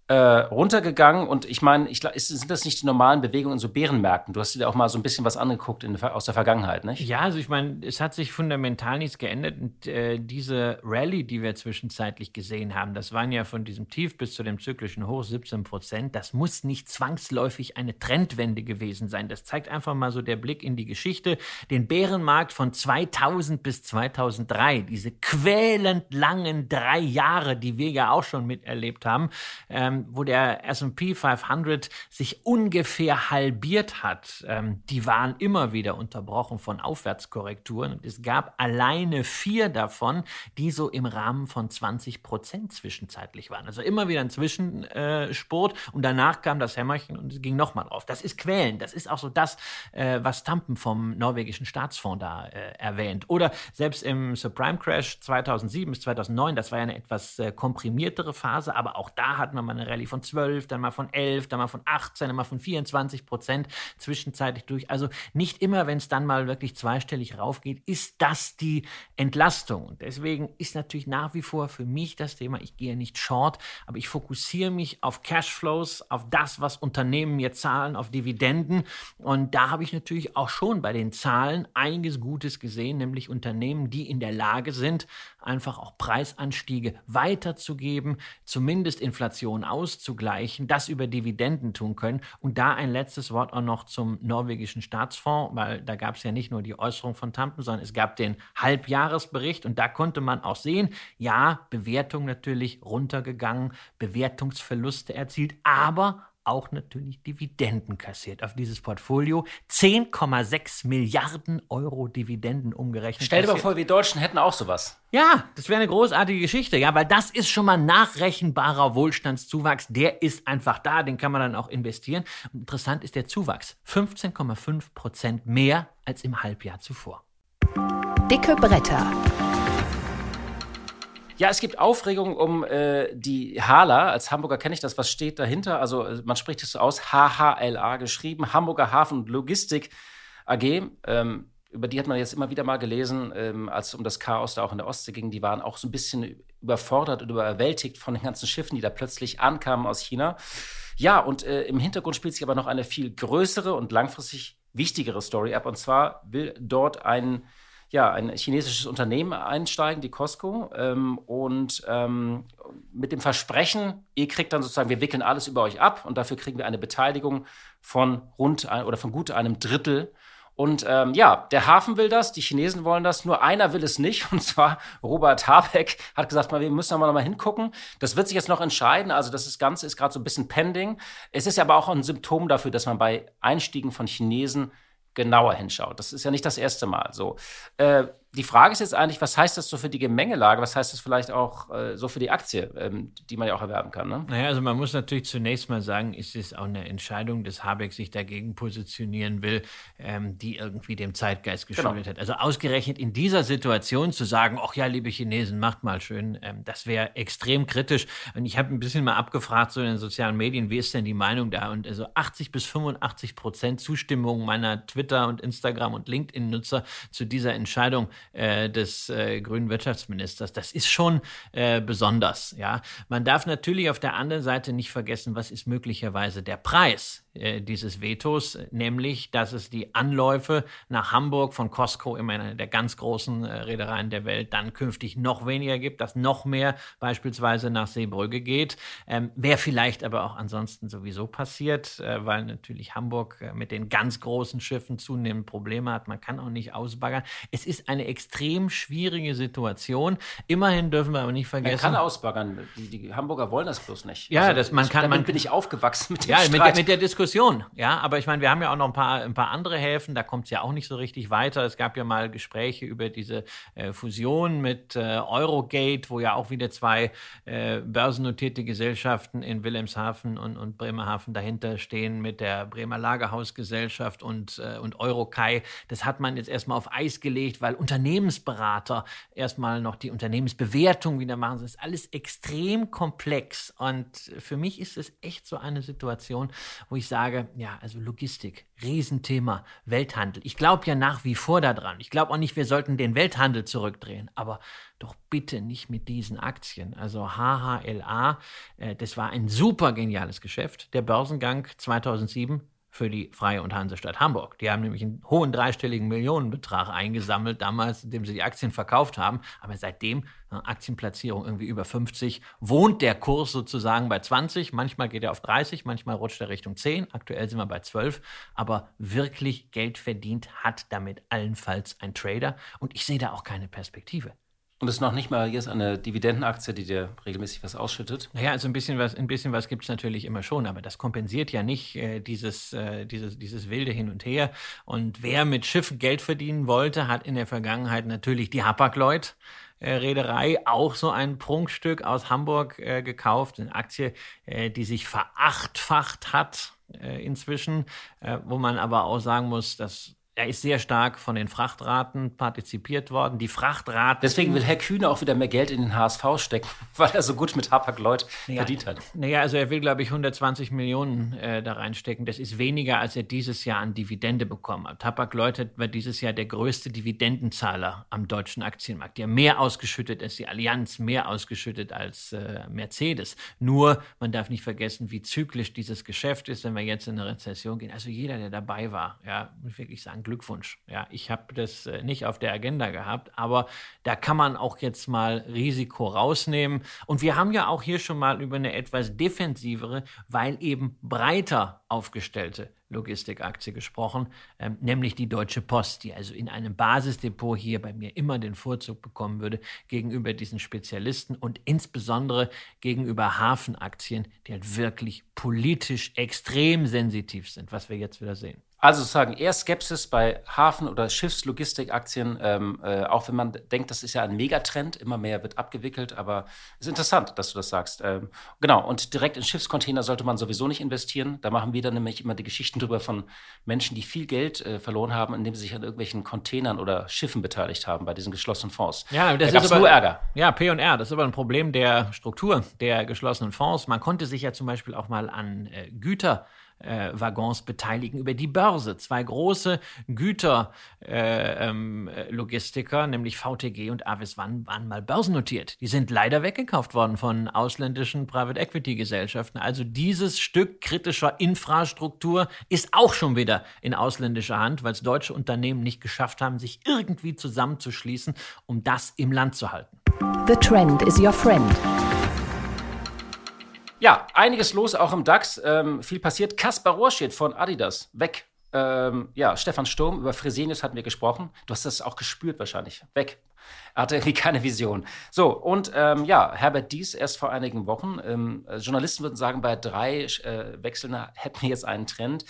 äh, runtergegangen und ich meine, ich, sind das nicht die normalen Bewegungen in so Bärenmärkten? Du hast dir auch mal so ein bisschen was angeguckt in, aus der Vergangenheit, nicht? Ja, also ich meine, es hat sich fundamental nichts geändert und äh, diese Rallye, die wir zwischenzeitlich gesehen haben, das waren ja von diesem Tief bis zu dem zyklischen Hoch 17 Prozent, das muss nicht zwangsläufig eine Trendwende gewesen sein. Das zeigt einfach mal so der Blick in die Geschichte, den Bärenmarkt von 2000 bis 2003, diese quälend langen drei Jahre, die wir ja auch schon miterlebt haben, ähm, ähm, wo der SP 500 sich ungefähr halbiert hat, ähm, die waren immer wieder unterbrochen von Aufwärtskorrekturen. Und es gab alleine vier davon, die so im Rahmen von 20 Prozent zwischenzeitlich waren. Also immer wieder ein Zwischensport und danach kam das Hämmerchen und es ging nochmal drauf. Das ist quälend. Das ist auch so das, äh, was Tampen vom norwegischen Staatsfonds da äh, erwähnt. Oder selbst im Subprime Crash 2007 bis 2009, das war ja eine etwas äh, komprimiertere Phase, aber auch da hat man mal eine eine Rallye von 12, dann mal von 11, dann mal von 18, dann mal von 24 Prozent zwischenzeitlich durch. Also nicht immer, wenn es dann mal wirklich zweistellig raufgeht, ist das die Entlastung. Und deswegen ist natürlich nach wie vor für mich das Thema, ich gehe nicht short, aber ich fokussiere mich auf Cashflows, auf das, was Unternehmen mir zahlen, auf Dividenden. Und da habe ich natürlich auch schon bei den Zahlen einiges Gutes gesehen, nämlich Unternehmen, die in der Lage sind, einfach auch Preisanstiege weiterzugeben, zumindest Inflation auszugleichen, das über Dividenden tun können. Und da ein letztes Wort auch noch zum norwegischen Staatsfonds, weil da gab es ja nicht nur die Äußerung von Tampen, sondern es gab den Halbjahresbericht und da konnte man auch sehen, ja, Bewertung natürlich runtergegangen, Bewertungsverluste erzielt, aber auch natürlich Dividenden kassiert auf dieses Portfolio. 10,6 Milliarden Euro Dividenden umgerechnet. Stell dir mal vor, wir Deutschen hätten auch sowas. Ja, das wäre eine großartige Geschichte, ja, weil das ist schon mal nachrechenbarer Wohlstandszuwachs. Der ist einfach da, den kann man dann auch investieren. Und interessant ist der Zuwachs. 15,5 Prozent mehr als im Halbjahr zuvor. Dicke Bretter. Ja, es gibt Aufregung um äh, die Hala. Als Hamburger kenne ich das. Was steht dahinter? Also äh, man spricht es so aus, HHLA geschrieben, Hamburger Hafen und Logistik AG. Ähm, über die hat man jetzt immer wieder mal gelesen, ähm, als es um das Chaos da auch in der Ostsee ging. Die waren auch so ein bisschen überfordert und überwältigt von den ganzen Schiffen, die da plötzlich ankamen aus China. Ja, und äh, im Hintergrund spielt sich aber noch eine viel größere und langfristig wichtigere Story ab. Und zwar will dort ein ja, ein chinesisches Unternehmen einsteigen, die Costco, ähm, und ähm, mit dem Versprechen, ihr kriegt dann sozusagen, wir wickeln alles über euch ab und dafür kriegen wir eine Beteiligung von rund ein, oder von gut einem Drittel. Und ähm, ja, der Hafen will das, die Chinesen wollen das, nur einer will es nicht, und zwar Robert Habeck hat gesagt, wir müssen da mal noch mal hingucken. Das wird sich jetzt noch entscheiden. Also das Ganze ist gerade so ein bisschen pending. Es ist aber auch ein Symptom dafür, dass man bei Einstiegen von Chinesen genauer hinschaut. Das ist ja nicht das erste Mal so. Äh, die Frage ist jetzt eigentlich, was heißt das so für die Gemengelage? Was heißt das vielleicht auch äh, so für die Aktie, ähm, die man ja auch erwerben kann? Ne? Naja, also man muss natürlich zunächst mal sagen, ist es auch eine Entscheidung, dass Habeck sich dagegen positionieren will, ähm, die irgendwie dem Zeitgeist genau. geschuldet genau. hat. Also ausgerechnet in dieser Situation zu sagen, ach ja, liebe Chinesen, macht mal schön, ähm, das wäre extrem kritisch. Und ich habe ein bisschen mal abgefragt so in den sozialen Medien, wie ist denn die Meinung da? Und also 80 bis 85 Prozent Zustimmung meiner Twitter- und Instagram- und LinkedIn-Nutzer zu dieser Entscheidung äh, des äh, grünen Wirtschaftsministers. Das ist schon äh, besonders. Ja, man darf natürlich auf der anderen Seite nicht vergessen, was ist möglicherweise der Preis äh, dieses Vetos, nämlich, dass es die Anläufe nach Hamburg von Costco, immer einer der ganz großen äh, Reedereien der Welt, dann künftig noch weniger gibt, dass noch mehr beispielsweise nach Seebrügge geht. Ähm, Wäre vielleicht aber auch ansonsten sowieso passiert, äh, weil natürlich Hamburg äh, mit den ganz großen Schiffen zunehmend Probleme hat. Man kann auch nicht ausbaggern. Es ist eine extrem schwierige Situation. Immerhin dürfen wir aber nicht vergessen. Man kann ausbaggern. Die, die Hamburger wollen das bloß nicht. Ja, also, das, man kann. Damit man, bin ich aufgewachsen mit dem ja, Streit. Mit, mit der Diskussion Diskussion, ja, aber ich meine, wir haben ja auch noch ein paar, ein paar andere Häfen, da kommt es ja auch nicht so richtig weiter. Es gab ja mal Gespräche über diese äh, Fusion mit äh, Eurogate, wo ja auch wieder zwei äh, börsennotierte Gesellschaften in Wilhelmshaven und, und Bremerhaven dahinter stehen mit der Bremer Lagerhausgesellschaft und, äh, und Eurokai. Das hat man jetzt erstmal auf Eis gelegt, weil Unternehmensberater erstmal noch die Unternehmensbewertung wieder machen. Das ist alles extrem komplex und für mich ist es echt so eine Situation, wo ich sage, ja, also Logistik, Riesenthema, Welthandel. Ich glaube ja nach wie vor daran. Ich glaube auch nicht, wir sollten den Welthandel zurückdrehen, aber doch bitte nicht mit diesen Aktien. Also HHLA, äh, das war ein super geniales Geschäft. Der Börsengang 2007 für die Freie und Hansestadt Hamburg. Die haben nämlich einen hohen dreistelligen Millionenbetrag eingesammelt, damals, indem sie die Aktien verkauft haben. Aber seitdem, äh, Aktienplatzierung irgendwie über 50, wohnt der Kurs sozusagen bei 20. Manchmal geht er auf 30, manchmal rutscht er Richtung 10. Aktuell sind wir bei 12. Aber wirklich Geld verdient hat damit allenfalls ein Trader. Und ich sehe da auch keine Perspektive. Und es ist noch nicht mal jetzt eine Dividendenaktie, die dir regelmäßig was ausschüttet? Naja, also ein bisschen was, ein bisschen was gibt es natürlich immer schon, aber das kompensiert ja nicht äh, dieses, äh, dieses, dieses wilde Hin und Her. Und wer mit Schiffen Geld verdienen wollte, hat in der Vergangenheit natürlich die Hapag-Lloyd. Äh, Reederei auch so ein Prunkstück aus Hamburg äh, gekauft, eine Aktie, äh, die sich verachtfacht hat äh, inzwischen, wo man aber auch sagen muss, dass er ist sehr stark von den Frachtraten partizipiert worden. Die Frachtraten. Deswegen will Herr Kühne auch wieder mehr Geld in den HSV stecken, weil er so gut mit Hapag-Lloyd naja, verdient hat. Naja, also er will, glaube ich, 120 Millionen äh, da reinstecken. Das ist weniger, als er dieses Jahr an Dividende bekommen hat. Hapag-Lloyd war dieses Jahr der größte Dividendenzahler am deutschen Aktienmarkt. Haben mehr ausgeschüttet als die Allianz, mehr ausgeschüttet als äh, Mercedes. Nur, man darf nicht vergessen, wie zyklisch dieses Geschäft ist, wenn wir jetzt in eine Rezession gehen. Also jeder, der dabei war, ja, muss wirklich sagen, Glückwunsch. Ja, ich habe das äh, nicht auf der Agenda gehabt, aber da kann man auch jetzt mal Risiko rausnehmen. Und wir haben ja auch hier schon mal über eine etwas defensivere, weil eben breiter aufgestellte Logistikaktie gesprochen, ähm, nämlich die Deutsche Post, die also in einem Basisdepot hier bei mir immer den Vorzug bekommen würde gegenüber diesen Spezialisten und insbesondere gegenüber Hafenaktien, die halt wirklich politisch extrem sensitiv sind, was wir jetzt wieder sehen. Also sozusagen eher Skepsis bei Hafen- oder Schiffslogistikaktien, ähm, äh, auch wenn man denkt, das ist ja ein Megatrend, immer mehr wird abgewickelt, aber es ist interessant, dass du das sagst. Ähm, genau, und direkt in Schiffscontainer sollte man sowieso nicht investieren. Da machen wir dann nämlich immer die Geschichten drüber von Menschen, die viel Geld äh, verloren haben, indem sie sich an irgendwelchen Containern oder Schiffen beteiligt haben bei diesen geschlossenen Fonds. Ja, das da ist aber, nur Ärger. Ja, P&R, das ist aber ein Problem der Struktur der geschlossenen Fonds. Man konnte sich ja zum Beispiel auch mal an äh, Güter äh, Waggons beteiligen über die Börse. Zwei große Güterlogistiker, äh, ähm, nämlich VTG und Avis Van, waren mal börsennotiert. Die sind leider weggekauft worden von ausländischen Private Equity Gesellschaften. Also dieses Stück kritischer Infrastruktur ist auch schon wieder in ausländischer Hand, weil es deutsche Unternehmen nicht geschafft haben, sich irgendwie zusammenzuschließen, um das im Land zu halten. The trend is your friend. Ja, einiges los auch im DAX. Ähm, viel passiert. Kaspar Rohrstedt von Adidas weg. Ähm, ja, Stefan Sturm, über Fresenius hatten wir gesprochen. Du hast das auch gespürt wahrscheinlich. Weg. Er hatte irgendwie keine Vision. So, und ähm, ja, Herbert Dies erst vor einigen Wochen. Ähm, Journalisten würden sagen, bei drei äh, Wechseln hätten wir jetzt einen Trend.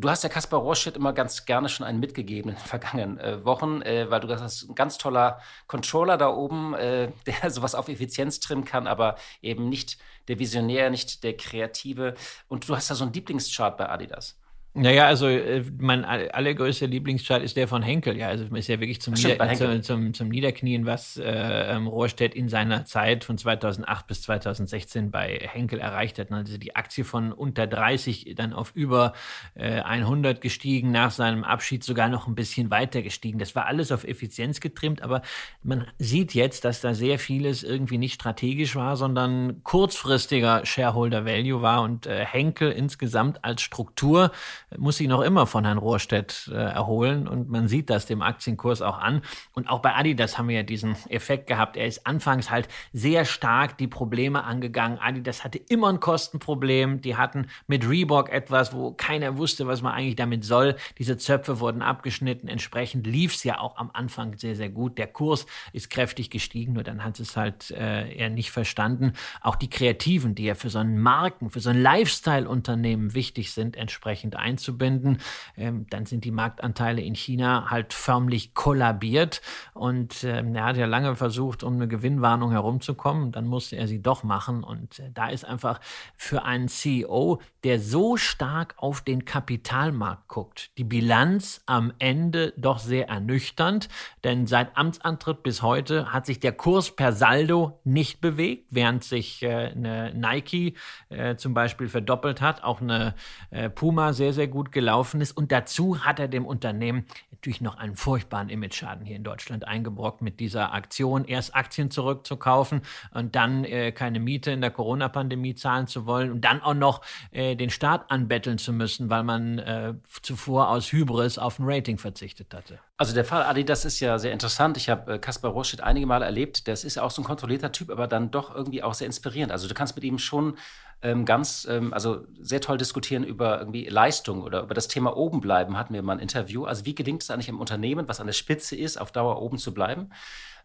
Du hast ja Kaspar Rohrstedt immer ganz gerne schon einen mitgegeben in den vergangenen äh, Wochen, äh, weil du das hast ein ganz toller Controller da oben, äh, der sowas auf Effizienz trimmen kann, aber eben nicht der Visionär, nicht der Kreative. Und du hast da so einen Lieblingschart bei Adidas. Naja, also äh, mein allergrößter Lieblingschart ist der von Henkel. Ja, also ist ja wirklich zum, Nieder zum, zum, zum, Niederknien, was äh, ähm, Rohrstedt in seiner Zeit von 2008 bis 2016 bei Henkel erreicht hat. Also die Aktie von unter 30 dann auf über äh, 100 gestiegen, nach seinem Abschied sogar noch ein bisschen weiter gestiegen. Das war alles auf Effizienz getrimmt, aber man sieht jetzt, dass da sehr vieles irgendwie nicht strategisch war, sondern kurzfristiger Shareholder Value war und äh, Henkel insgesamt als Struktur muss sich noch immer von Herrn Rohrstedt äh, erholen und man sieht das dem Aktienkurs auch an. Und auch bei Adidas haben wir ja diesen Effekt gehabt. Er ist anfangs halt sehr stark die Probleme angegangen. Adidas hatte immer ein Kostenproblem. Die hatten mit Reebok etwas, wo keiner wusste, was man eigentlich damit soll. Diese Zöpfe wurden abgeschnitten. Entsprechend lief es ja auch am Anfang sehr, sehr gut. Der Kurs ist kräftig gestiegen, nur dann hat es halt äh, er nicht verstanden. Auch die Kreativen, die ja für so einen Marken, für so ein Lifestyle-Unternehmen wichtig sind, entsprechend ein einzubinden. Ähm, dann sind die Marktanteile in China halt förmlich kollabiert. Und ähm, er hat ja lange versucht, um eine Gewinnwarnung herumzukommen. Dann musste er sie doch machen. Und äh, da ist einfach für einen CEO, der so stark auf den Kapitalmarkt guckt, die Bilanz am Ende doch sehr ernüchternd. Denn seit Amtsantritt bis heute hat sich der Kurs per Saldo nicht bewegt, während sich äh, eine Nike äh, zum Beispiel verdoppelt hat, auch eine äh, Puma sehr, sehr gut gelaufen ist. Und dazu hat er dem Unternehmen natürlich noch einen furchtbaren Imageschaden hier in Deutschland eingebrockt mit dieser Aktion, erst Aktien zurückzukaufen und dann äh, keine Miete in der Corona-Pandemie zahlen zu wollen und dann auch noch äh, den Staat anbetteln zu müssen, weil man äh, zuvor aus Hybris auf ein Rating verzichtet hatte. Also der Fall Adi, das ist ja sehr interessant. Ich habe äh, Kaspar Roschid einige Male erlebt. Das ist auch so ein kontrollierter Typ, aber dann doch irgendwie auch sehr inspirierend. Also du kannst mit ihm schon ähm, ganz, ähm, also sehr toll diskutieren über irgendwie Leistung oder über das Thema oben bleiben, hatten wir mal ein Interview. Also wie gelingt es eigentlich im Unternehmen, was an der Spitze ist, auf Dauer oben zu bleiben?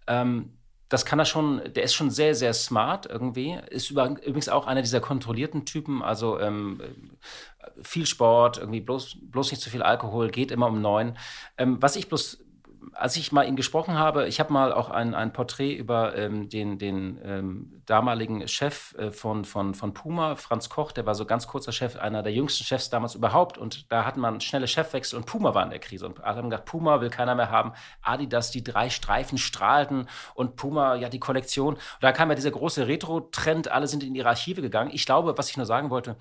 Ähm, das kann er schon, der ist schon sehr, sehr smart irgendwie. Ist über, übrigens auch einer dieser kontrollierten Typen, also ähm, viel Sport, irgendwie bloß, bloß nicht zu viel Alkohol, geht immer um neun. Ähm, was ich bloß als ich mal ihn gesprochen habe, ich habe mal auch ein, ein Porträt über ähm, den, den ähm, damaligen Chef äh, von, von, von Puma, Franz Koch, der war so ganz kurzer Chef, einer der jüngsten Chefs damals überhaupt. Und da hatten man schnelle Chefwechsel und Puma war in der Krise. Und alle haben gesagt, Puma will keiner mehr haben. Adidas, die drei Streifen strahlten und Puma, ja, die Kollektion. Und da kam ja dieser große Retro-Trend, alle sind in ihre Archive gegangen. Ich glaube, was ich nur sagen wollte,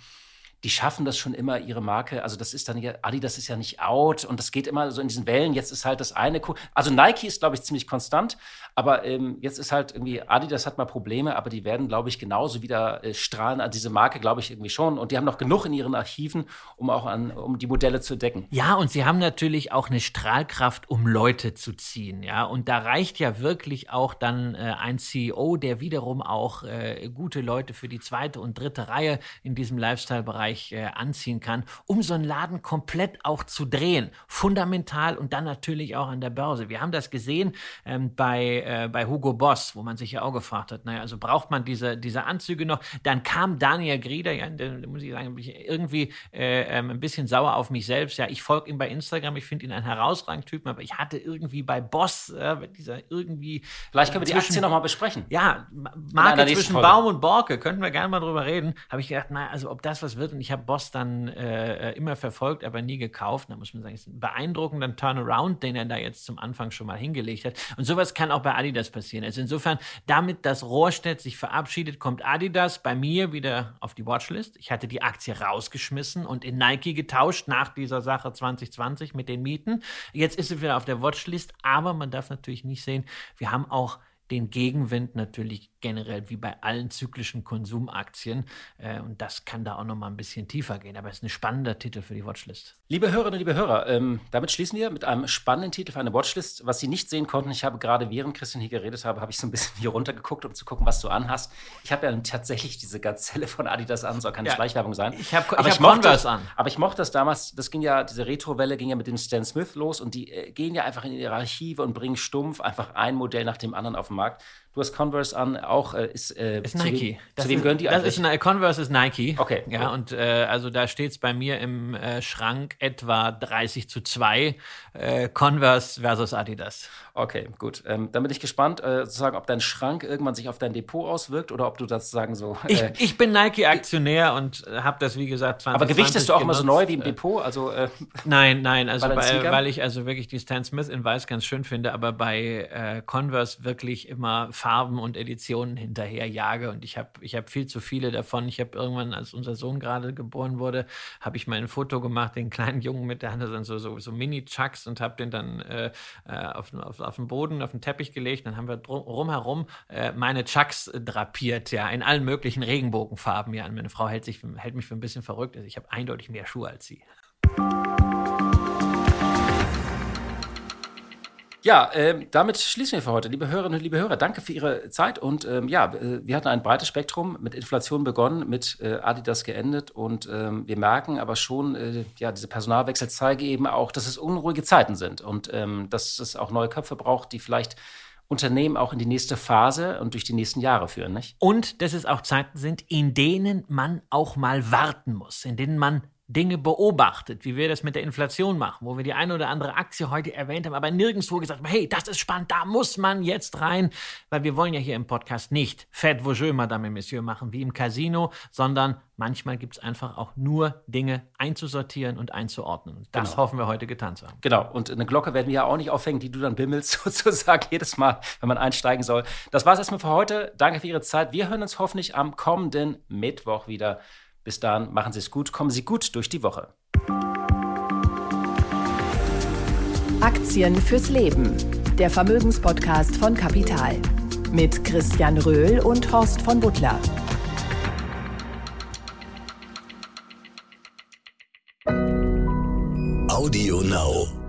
die schaffen das schon immer, ihre Marke. Also das ist dann ja, Adidas ist ja nicht out und das geht immer so in diesen Wellen. Jetzt ist halt das eine, also Nike ist, glaube ich, ziemlich konstant, aber ähm, jetzt ist halt irgendwie, Adidas hat mal Probleme, aber die werden, glaube ich, genauso wieder äh, strahlen an diese Marke, glaube ich, irgendwie schon. Und die haben noch genug in ihren Archiven, um auch an, um die Modelle zu decken. Ja, und sie haben natürlich auch eine Strahlkraft, um Leute zu ziehen, ja. Und da reicht ja wirklich auch dann äh, ein CEO, der wiederum auch äh, gute Leute für die zweite und dritte Reihe in diesem Lifestyle-Bereich Bereich äh, anziehen kann, um so einen Laden komplett auch zu drehen. Fundamental und dann natürlich auch an der Börse. Wir haben das gesehen ähm, bei, äh, bei Hugo Boss, wo man sich ja auch gefragt hat, naja, also braucht man diese, diese Anzüge noch? Dann kam Daniel Grieder, ja, da muss ich sagen, bin ich irgendwie äh, ähm, ein bisschen sauer auf mich selbst. Ja, ich folge ihm bei Instagram, ich finde ihn ein herausragender Typ, aber ich hatte irgendwie bei Boss, äh, dieser irgendwie. Vielleicht können wir die Aktie nochmal besprechen. Ja, Marke zwischen Baum und Borke, könnten wir gerne mal drüber reden. Habe ich gedacht, naja, also ob das was wird und ich habe Boss dann äh, äh, immer verfolgt, aber nie gekauft. Da muss man sagen, ist ein beeindruckender Turnaround, den er da jetzt zum Anfang schon mal hingelegt hat. Und sowas kann auch bei Adidas passieren. Also insofern, damit das Rohrstedt sich verabschiedet, kommt Adidas bei mir wieder auf die Watchlist. Ich hatte die Aktie rausgeschmissen und in Nike getauscht nach dieser Sache 2020 mit den Mieten. Jetzt ist sie wieder auf der Watchlist, aber man darf natürlich nicht sehen, wir haben auch den Gegenwind natürlich generell wie bei allen zyklischen Konsumaktien. Äh, und das kann da auch noch mal ein bisschen tiefer gehen. Aber es ist ein spannender Titel für die Watchlist. Liebe Hörerinnen, liebe Hörer, ähm, damit schließen wir mit einem spannenden Titel für eine Watchlist. Was Sie nicht sehen konnten, ich habe gerade während Christian hier geredet habe, habe ich so ein bisschen hier runtergeguckt, um zu gucken, was du anhast. Ich habe ja tatsächlich diese Gazelle von Adidas an, soll keine ja, Schleichwerbung sein. Ich habe hab Converse an. Aber ich mochte das damals, das ging ja, diese Retro-Welle ging ja mit dem Stan Smith los und die äh, gehen ja einfach in ihre Archive und bringen stumpf einfach ein Modell nach dem anderen auf den Markt. Du hast Converse an, auch äh, ist, äh, ist Nike. Zu, zu wem gehören die das eigentlich? Ist eine, Converse ist Nike. Okay. Ja, und äh, also da steht es bei mir im äh, Schrank etwa 30 zu 2 äh, Converse versus Adidas. Okay, gut. Ähm, dann bin ich gespannt, äh, sozusagen, ob dein Schrank irgendwann sich auf dein Depot auswirkt oder ob du das sagen so. ich, ich bin Nike-Aktionär und habe das, wie gesagt, 20 Aber gewichtest du auch immer so neu wie im Depot? Also, nein, nein, also bei, weil ich also wirklich die Stan Smith in Weiß ganz schön finde, aber bei Converse wirklich immer Farben und Editionen hinterher jage. Und ich habe ich hab viel zu viele davon. Ich habe irgendwann, als unser Sohn gerade geboren wurde, habe ich mal ein Foto gemacht, den kleinen Jungen mit, der hatte dann so, so, so Mini-Chucks und habe den dann äh, äh, auf, auf, auf den Boden, auf den Teppich gelegt. Dann haben wir drumherum äh, meine Chucks drapiert, ja, in allen möglichen Regenbogenfarben. Ja, meine Frau hält, sich, hält mich für ein bisschen verrückt. Also ich habe eindeutig mehr Schuhe als sie. Ja, äh, damit schließen wir für heute. Liebe Hörerinnen und liebe Hörer, danke für Ihre Zeit. Und ähm, ja, äh, wir hatten ein breites Spektrum mit Inflation begonnen, mit äh, Adidas geendet. Und ähm, wir merken aber schon, äh, ja, diese Personalwechsel zeigen eben auch, dass es unruhige Zeiten sind und ähm, dass es auch neue Köpfe braucht, die vielleicht Unternehmen auch in die nächste Phase und durch die nächsten Jahre führen, nicht? Und dass es auch Zeiten sind, in denen man auch mal warten muss, in denen man Dinge beobachtet, wie wir das mit der Inflation machen, wo wir die eine oder andere Aktie heute erwähnt haben, aber nirgendwo gesagt haben, hey, das ist spannend, da muss man jetzt rein, weil wir wollen ja hier im Podcast nicht Faites vos jeux, Madame et Monsieur machen, wie im Casino, sondern manchmal gibt es einfach auch nur Dinge einzusortieren und einzuordnen. das genau. hoffen wir heute getan zu haben. Genau, und eine Glocke werden wir ja auch nicht aufhängen, die du dann bimmelst sozusagen jedes Mal, wenn man einsteigen soll. Das war es erstmal für heute. Danke für Ihre Zeit. Wir hören uns hoffentlich am kommenden Mittwoch wieder. Bis dahin, machen Sie es gut, kommen Sie gut durch die Woche. Aktien fürs Leben, der Vermögenspodcast von Kapital. Mit Christian Röhl und Horst von Butler. Audio Now.